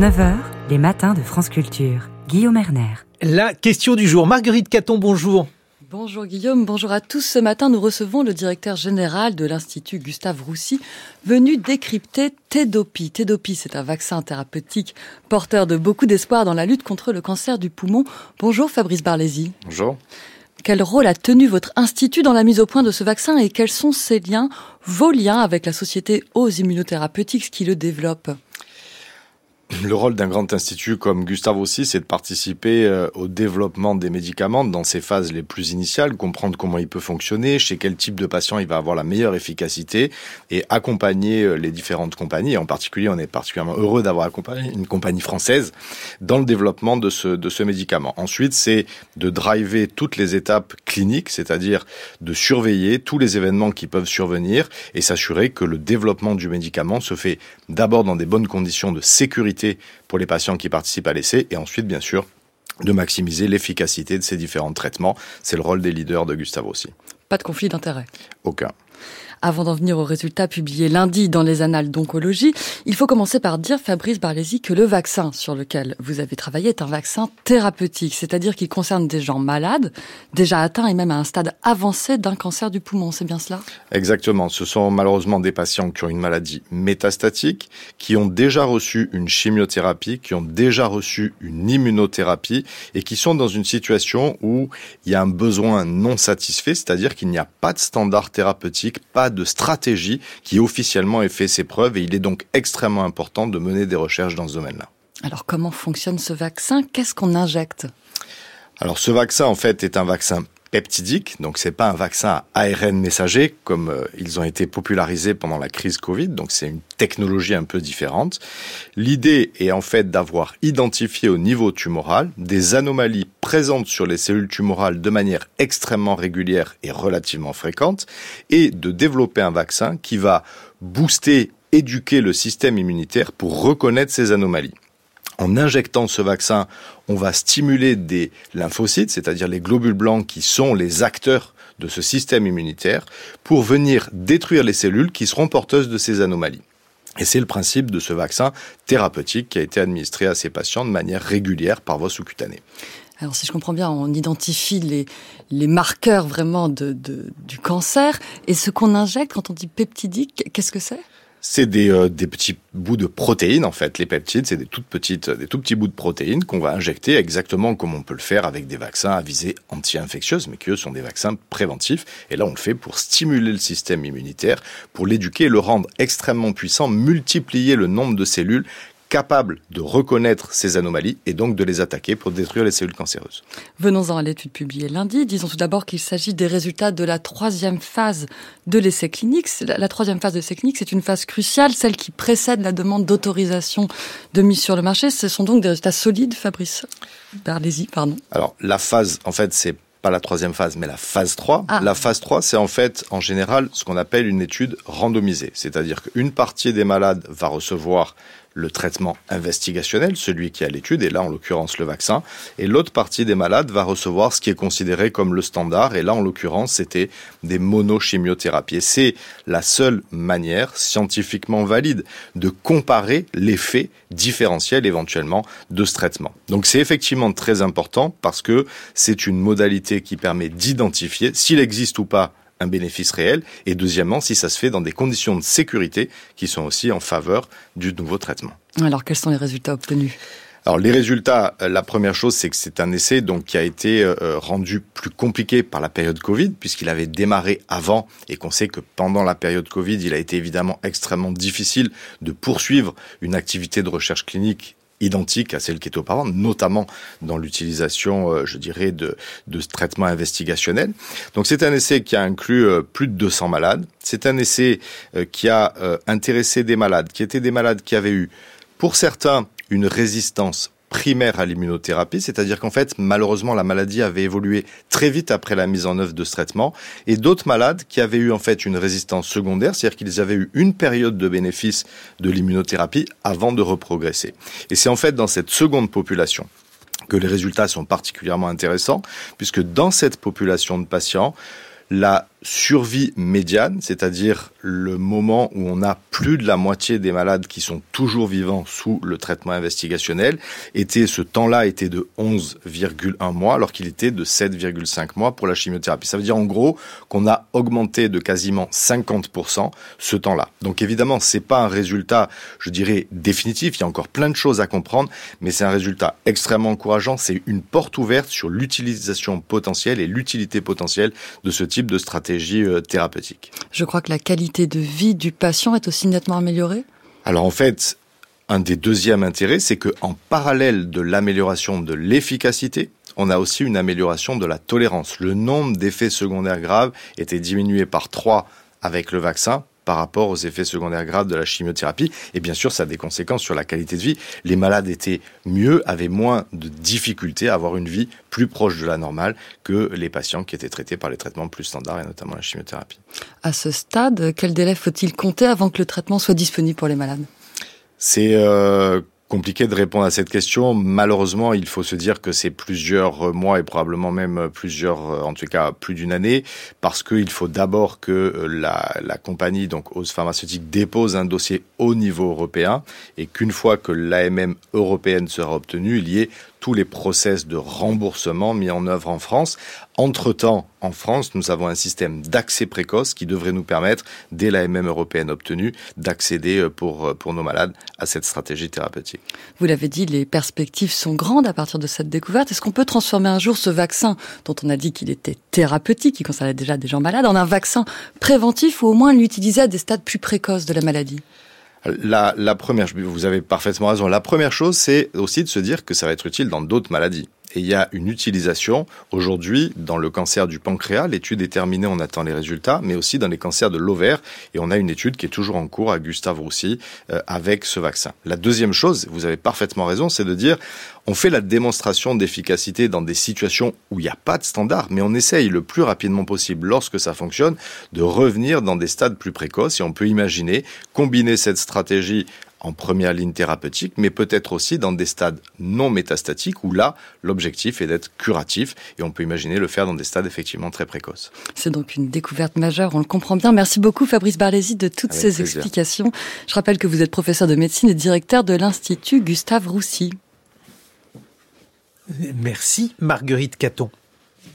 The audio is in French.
9h, les matins de France Culture. Guillaume Erner. La question du jour. Marguerite Caton, bonjour. Bonjour Guillaume, bonjour à tous. Ce matin, nous recevons le directeur général de l'Institut Gustave Roussy, venu décrypter Tedopi. Tedopi, c'est un vaccin thérapeutique porteur de beaucoup d'espoir dans la lutte contre le cancer du poumon. Bonjour Fabrice Barlési. Bonjour. Quel rôle a tenu votre institut dans la mise au point de ce vaccin et quels sont ses liens, vos liens avec la société aux immunothérapeutiques qui le développe? le rôle d'un grand institut comme Gustave aussi, c'est de participer euh, au développement des médicaments dans ses phases les plus initiales, comprendre comment il peut fonctionner, chez quel type de patient il va avoir la meilleure efficacité et accompagner euh, les différentes compagnies. En particulier, on est particulièrement heureux d'avoir accompagné une compagnie française dans le développement de ce, de ce médicament. Ensuite, c'est de driver toutes les étapes cliniques, c'est-à-dire de surveiller tous les événements qui peuvent survenir et s'assurer que le développement du médicament se fait d'abord dans des bonnes conditions de sécurité pour les patients qui participent à l'essai et ensuite, bien sûr, de maximiser l'efficacité de ces différents traitements. C'est le rôle des leaders de Gustave aussi. Pas de conflit d'intérêt Aucun. Avant d'en venir aux résultats publiés lundi dans les annales d'oncologie, il faut commencer par dire, Fabrice Barlési, que le vaccin sur lequel vous avez travaillé est un vaccin thérapeutique, c'est-à-dire qu'il concerne des gens malades, déjà atteints et même à un stade avancé d'un cancer du poumon. C'est bien cela? Exactement. Ce sont malheureusement des patients qui ont une maladie métastatique, qui ont déjà reçu une chimiothérapie, qui ont déjà reçu une immunothérapie et qui sont dans une situation où il y a un besoin non satisfait, c'est-à-dire qu'il n'y a pas de standard thérapeutique, de stratégie qui officiellement ait fait ses preuves et il est donc extrêmement important de mener des recherches dans ce domaine-là. Alors comment fonctionne ce vaccin? Qu'est-ce qu'on injecte? Alors ce vaccin en fait est un vaccin peptidique, donc c'est pas un vaccin à ARN messager comme euh, ils ont été popularisés pendant la crise Covid, donc c'est une technologie un peu différente. L'idée est en fait d'avoir identifié au niveau tumoral des anomalies présentes sur les cellules tumorales de manière extrêmement régulière et relativement fréquente et de développer un vaccin qui va booster éduquer le système immunitaire pour reconnaître ces anomalies. En injectant ce vaccin, on va stimuler des lymphocytes, c'est-à-dire les globules blancs qui sont les acteurs de ce système immunitaire, pour venir détruire les cellules qui seront porteuses de ces anomalies. Et c'est le principe de ce vaccin thérapeutique qui a été administré à ces patients de manière régulière par voie sous-cutanée. Alors si je comprends bien, on identifie les, les marqueurs vraiment du cancer. Et ce qu'on injecte quand on dit peptidique, qu'est-ce que c'est? C'est des, euh, des petits bouts de protéines en fait. Les peptides, c'est des toutes petites, des tout petits bouts de protéines qu'on va injecter exactement comme on peut le faire avec des vaccins à visée anti-infectieuse, mais qui eux sont des vaccins préventifs. Et là, on le fait pour stimuler le système immunitaire, pour l'éduquer, le rendre extrêmement puissant, multiplier le nombre de cellules capable de reconnaître ces anomalies et donc de les attaquer pour détruire les cellules cancéreuses. Venons-en à l'étude publiée lundi. Disons tout d'abord qu'il s'agit des résultats de la troisième phase de l'essai clinique. La troisième phase de l'essai clinique, c'est une phase cruciale, celle qui précède la demande d'autorisation de mise sur le marché. Ce sont donc des résultats solides, Fabrice Berlési, pardon. Alors, la phase, en fait, c'est pas la troisième phase, mais la phase 3. Ah. La phase 3, c'est en fait, en général, ce qu'on appelle une étude randomisée. C'est-à-dire qu'une partie des malades va recevoir le traitement investigationnel, celui qui a l'étude, et là en l'occurrence le vaccin, et l'autre partie des malades va recevoir ce qui est considéré comme le standard, et là en l'occurrence c'était des monochimiothérapies. C'est la seule manière scientifiquement valide de comparer l'effet différentiel éventuellement de ce traitement. Donc c'est effectivement très important parce que c'est une modalité qui permet d'identifier s'il existe ou pas un bénéfice réel, et deuxièmement, si ça se fait dans des conditions de sécurité qui sont aussi en faveur du nouveau traitement. Alors, quels sont les résultats obtenus? Alors les résultats, euh, la première chose, c'est que c'est un essai donc qui a été euh, euh, rendu plus compliqué par la période Covid, puisqu'il avait démarré avant et qu'on sait que pendant la période Covid, il a été évidemment extrêmement difficile de poursuivre une activité de recherche clinique identique à celle qui était auparavant, notamment dans l'utilisation, euh, je dirais, de, de ce traitement. Donc c'est un essai qui a inclus euh, plus de 200 malades. C'est un essai euh, qui a intéressé des malades, qui étaient des malades qui avaient eu, pour certains, une résistance primaire à l'immunothérapie, c'est-à-dire qu'en fait, malheureusement, la maladie avait évolué très vite après la mise en œuvre de ce traitement, et d'autres malades qui avaient eu en fait une résistance secondaire, c'est-à-dire qu'ils avaient eu une période de bénéfice de l'immunothérapie avant de reprogresser. Et c'est en fait dans cette seconde population que les résultats sont particulièrement intéressants, puisque dans cette population de patients, la survie médiane, c'est-à-dire le moment où on a plus de la moitié des malades qui sont toujours vivants sous le traitement investigationnel, était ce temps-là était de 11,1 mois alors qu'il était de 7,5 mois pour la chimiothérapie. Ça veut dire en gros qu'on a augmenté de quasiment 50% ce temps-là. Donc évidemment, c'est pas un résultat, je dirais définitif, il y a encore plein de choses à comprendre, mais c'est un résultat extrêmement encourageant, c'est une porte ouverte sur l'utilisation potentielle et l'utilité potentielle de ce type de stratégie euh. Je crois que la qualité de vie du patient est aussi nettement améliorée Alors en fait, un des deuxièmes intérêts, c'est que en parallèle de l'amélioration de l'efficacité, on a aussi une amélioration de la tolérance. Le nombre d'effets secondaires graves était diminué par 3 avec le vaccin par rapport aux effets secondaires graves de la chimiothérapie. Et bien sûr, ça a des conséquences sur la qualité de vie. Les malades étaient mieux, avaient moins de difficultés à avoir une vie plus proche de la normale que les patients qui étaient traités par les traitements plus standards et notamment la chimiothérapie. À ce stade, quel délai faut-il compter avant que le traitement soit disponible pour les malades? C'est euh, compliqué de répondre à cette question. Malheureusement, il faut se dire que c'est plusieurs mois et probablement même plusieurs, en tout cas plus d'une année, parce qu'il faut d'abord que la, la compagnie, donc Ose Pharmaceutique, dépose un dossier au niveau européen et qu'une fois que l'AMM européenne sera obtenue, il y ait tous les process de remboursement mis en œuvre en France. Entre-temps, en France, nous avons un système d'accès précoce qui devrait nous permettre, dès l'AMM européenne obtenue, d'accéder pour, pour nos malades à cette stratégie thérapeutique. Vous l'avez dit, les perspectives sont grandes à partir de cette découverte. Est-ce qu'on peut transformer un jour ce vaccin, dont on a dit qu'il était thérapeutique, qui concernait déjà des gens malades, en un vaccin préventif ou au moins l'utiliser à des stades plus précoces de la maladie? La, la première, vous avez parfaitement raison. La première chose, c'est aussi de se dire que ça va être utile dans d'autres maladies. Et il y a une utilisation aujourd'hui dans le cancer du pancréas. L'étude est terminée, on attend les résultats, mais aussi dans les cancers de l'ovaire. Et on a une étude qui est toujours en cours à Gustave Roussy euh, avec ce vaccin. La deuxième chose, vous avez parfaitement raison, c'est de dire on fait la démonstration d'efficacité dans des situations où il n'y a pas de standard, mais on essaye le plus rapidement possible, lorsque ça fonctionne, de revenir dans des stades plus précoces. Et on peut imaginer combiner cette stratégie en première ligne thérapeutique, mais peut-être aussi dans des stades non métastatiques où là, l'objectif est d'être curatif et on peut imaginer le faire dans des stades effectivement très précoces. C'est donc une découverte majeure, on le comprend bien. Merci beaucoup Fabrice Barlési de toutes ces explications. Je rappelle que vous êtes professeur de médecine et directeur de l'Institut Gustave Roussy. Merci Marguerite Caton.